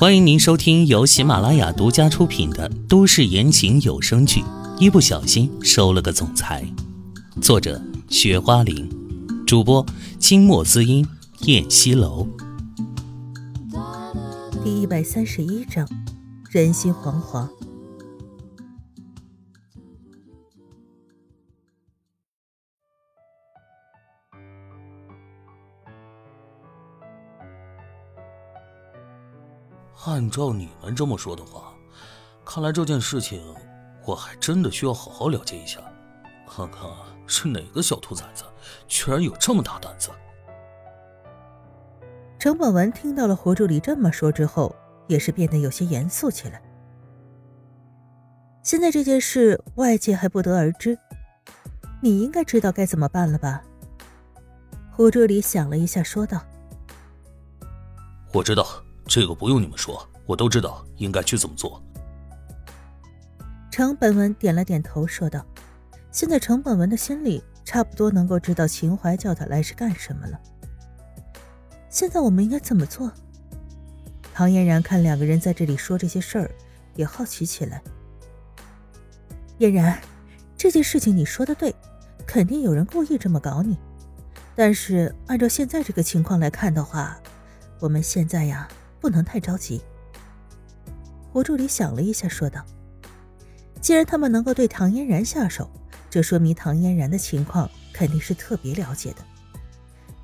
欢迎您收听由喜马拉雅独家出品的都市言情有声剧《一不小心收了个总裁》，作者：雪花玲，主播：清墨滋音、燕西楼。第一百三十一章，人心惶惶。按照你们这么说的话，看来这件事情我还真的需要好好了解一下，看看是哪个小兔崽子居然有这么大胆子。程本文听到了胡助理这么说之后，也是变得有些严肃起来。现在这件事外界还不得而知，你应该知道该怎么办了吧？胡助理想了一下，说道：“我知道。”这个不用你们说，我都知道应该去怎么做。程本文点了点头，说道：“现在程本文的心里差不多能够知道秦淮叫他来是干什么了。现在我们应该怎么做？”唐嫣然看两个人在这里说这些事儿，也好奇起来。嫣然，这件事情你说的对，肯定有人故意这么搞你。但是按照现在这个情况来看的话，我们现在呀。不能太着急。胡助理想了一下，说道：“既然他们能够对唐嫣然下手，这说明唐嫣然的情况肯定是特别了解的。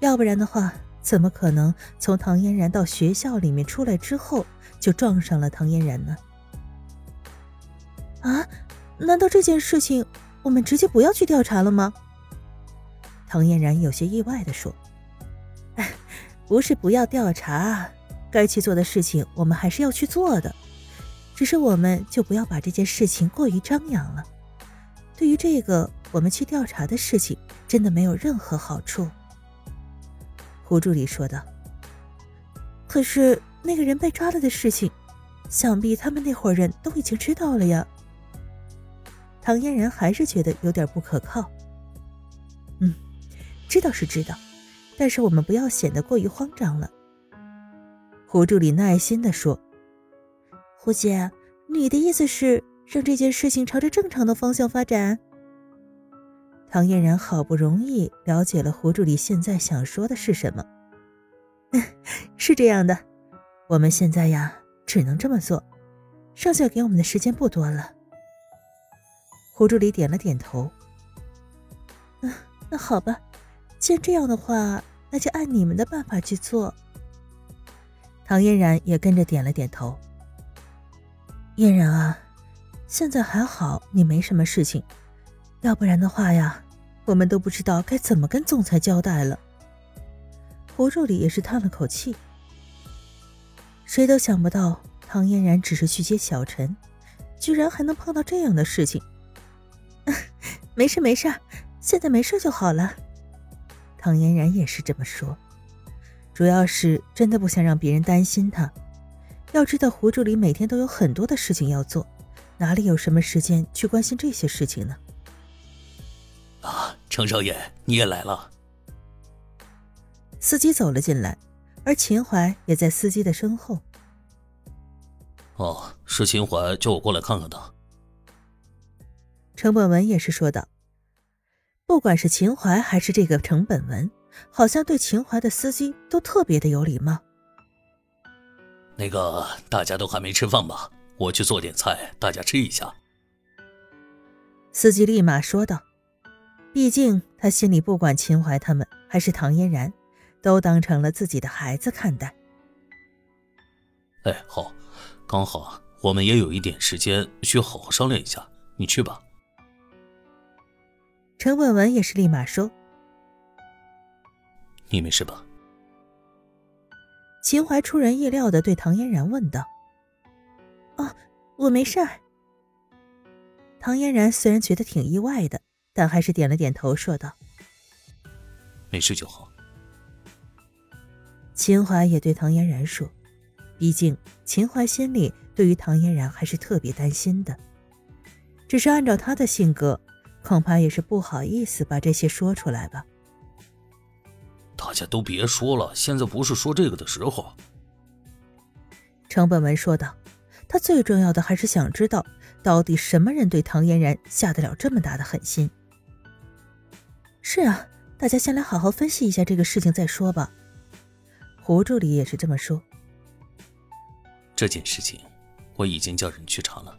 要不然的话，怎么可能从唐嫣然到学校里面出来之后就撞上了唐嫣然呢？”啊？难道这件事情我们直接不要去调查了吗？唐嫣然有些意外的说：“哎 不是不要调查。”该去做的事情，我们还是要去做的，只是我们就不要把这件事情过于张扬了。对于这个我们去调查的事情，真的没有任何好处。”胡助理说道。“可是那个人被抓了的事情，想必他们那伙人都已经知道了呀。”唐嫣然还是觉得有点不可靠。“嗯，知道是知道，但是我们不要显得过于慌张了。”胡助理耐心的说：“胡姐，你的意思是让这件事情朝着正常的方向发展？”唐嫣然好不容易了解了胡助理现在想说的是什么，是这样的，我们现在呀只能这么做，剩下给我们的时间不多了。胡助理点了点头：“嗯，那好吧，既然这样的话，那就按你们的办法去做。”唐嫣然也跟着点了点头。嫣然啊，现在还好你没什么事情，要不然的话呀，我们都不知道该怎么跟总裁交代了。胡助理也是叹了口气。谁都想不到唐嫣然只是去接小陈，居然还能碰到这样的事情。没事没事，现在没事就好了。唐嫣然也是这么说。主要是真的不想让别人担心他。要知道，胡助理每天都有很多的事情要做，哪里有什么时间去关心这些事情呢？啊，程少爷，你也来了。司机走了进来，而秦淮也在司机的身后。哦，是秦淮叫我过来看看的。程本文也是说道：“不管是秦淮还是这个程本文。”好像对秦淮的司机都特别的有礼貌。那个大家都还没吃饭吧？我去做点菜，大家吃一下。司机立马说道：“毕竟他心里不管秦淮他们还是唐嫣然，都当成了自己的孩子看待。”哎，好，刚好我们也有一点时间，需好好商量一下。你去吧。陈文文也是立马说。你没事吧？秦淮出人意料的对唐嫣然问道：“哦，我没事儿。”唐嫣然虽然觉得挺意外的，但还是点了点头，说道：“没事就好。”秦淮也对唐嫣然说：“毕竟秦淮心里对于唐嫣然还是特别担心的，只是按照他的性格，恐怕也是不好意思把这些说出来吧。”大家都别说了，现在不是说这个的时候。程本文说道：“他最重要的还是想知道，到底什么人对唐嫣然下得了这么大的狠心。”是啊，大家先来好好分析一下这个事情再说吧。胡助理也是这么说。这件事情，我已经叫人去查了。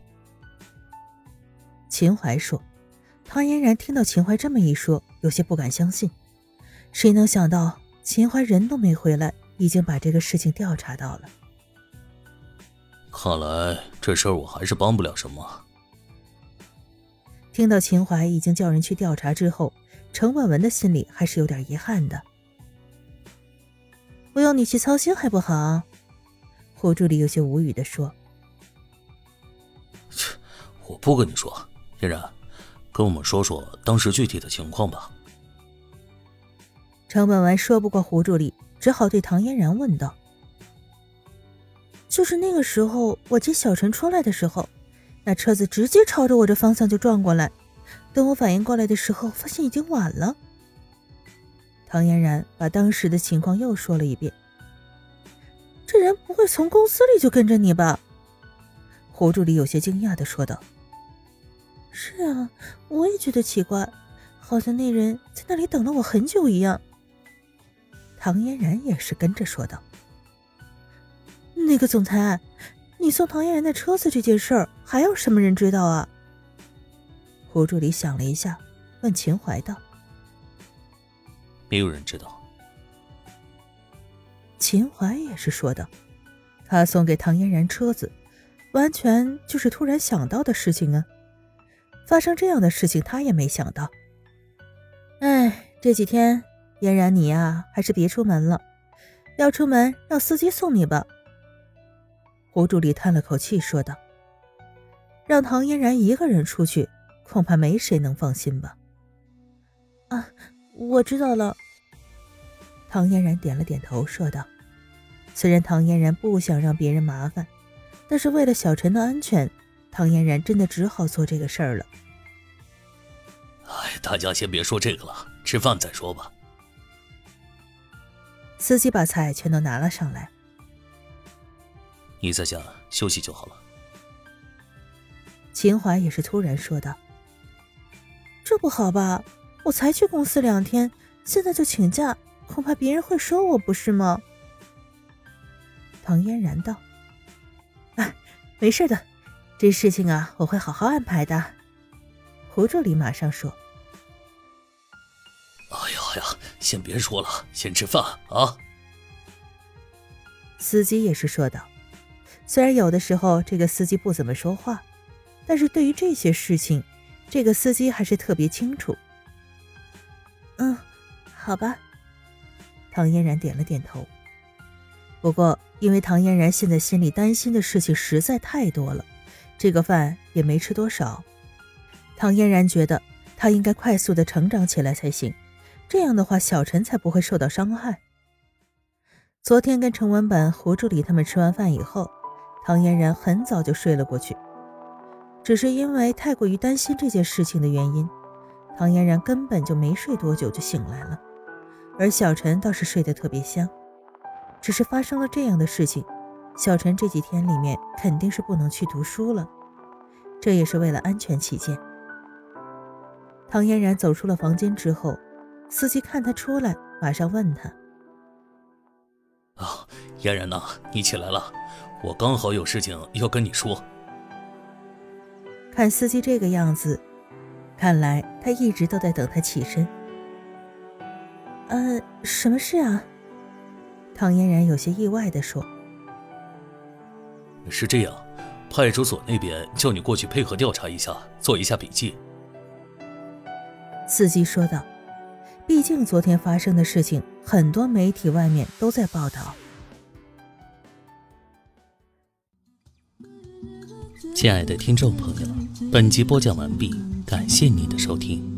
秦淮说。唐嫣然听到秦淮这么一说，有些不敢相信。谁能想到秦淮人都没回来，已经把这个事情调查到了。看来这事儿我还是帮不了什么。听到秦淮已经叫人去调查之后，程婉文的心里还是有点遗憾的。不用你去操心还不好？胡助理有些无语的说：“切，我不跟你说，嫣然。”跟我们说说当时具体的情况吧。程本文说不过胡助理，只好对唐嫣然问道：“就是那个时候，我接小陈出来的时候，那车子直接朝着我这方向就撞过来。等我反应过来的时候，发现已经晚了。”唐嫣然把当时的情况又说了一遍。这人不会从公司里就跟着你吧？胡助理有些惊讶的说道。是啊，我也觉得奇怪，好像那人在那里等了我很久一样。唐嫣然也是跟着说道：“那个总裁，你送唐嫣然的车子这件事儿，还有什么人知道啊？”胡助理想了一下，问秦淮道：“没有人知道。”秦淮也是说道：“他送给唐嫣然车子，完全就是突然想到的事情啊。”发生这样的事情，他也没想到。哎，这几天嫣然你呀，还是别出门了。要出门，让司机送你吧。胡助理叹了口气，说道：“让唐嫣然一个人出去，恐怕没谁能放心吧。”啊，我知道了。唐嫣然点了点头，说道：“虽然唐嫣然不想让别人麻烦，但是为了小陈的安全。”唐嫣然真的只好做这个事儿了。哎，大家先别说这个了，吃饭再说吧。司机把菜全都拿了上来。你在家休息就好了。秦淮也是突然说道：“这不好吧？我才去公司两天，现在就请假，恐怕别人会说我不是吗？”唐嫣然道：“啊，没事的。”这事情啊，我会好好安排的。胡助理马上说：“哎呀，先别说了，先吃饭啊。”司机也是说道：“虽然有的时候这个司机不怎么说话，但是对于这些事情，这个司机还是特别清楚。”嗯，好吧。唐嫣然点了点头。不过，因为唐嫣然现在心里担心的事情实在太多了。这个饭也没吃多少，唐嫣然觉得他应该快速的成长起来才行，这样的话小陈才不会受到伤害。昨天跟程文本、胡助理他们吃完饭以后，唐嫣然很早就睡了过去，只是因为太过于担心这件事情的原因，唐嫣然根本就没睡多久就醒来了，而小陈倒是睡得特别香，只是发生了这样的事情。小陈这几天里面肯定是不能去读书了，这也是为了安全起见。唐嫣然走出了房间之后，司机看他出来，马上问他：“啊，嫣然呐，你起来了，我刚好有事情要跟你说。”看司机这个样子，看来他一直都在等他起身。呃，什么事啊？唐嫣然有些意外的说。是这样，派出所那边叫你过去配合调查一下，做一下笔记。司机说道：“毕竟昨天发生的事情，很多媒体外面都在报道。”亲爱的听众朋友，本集播讲完毕，感谢您的收听。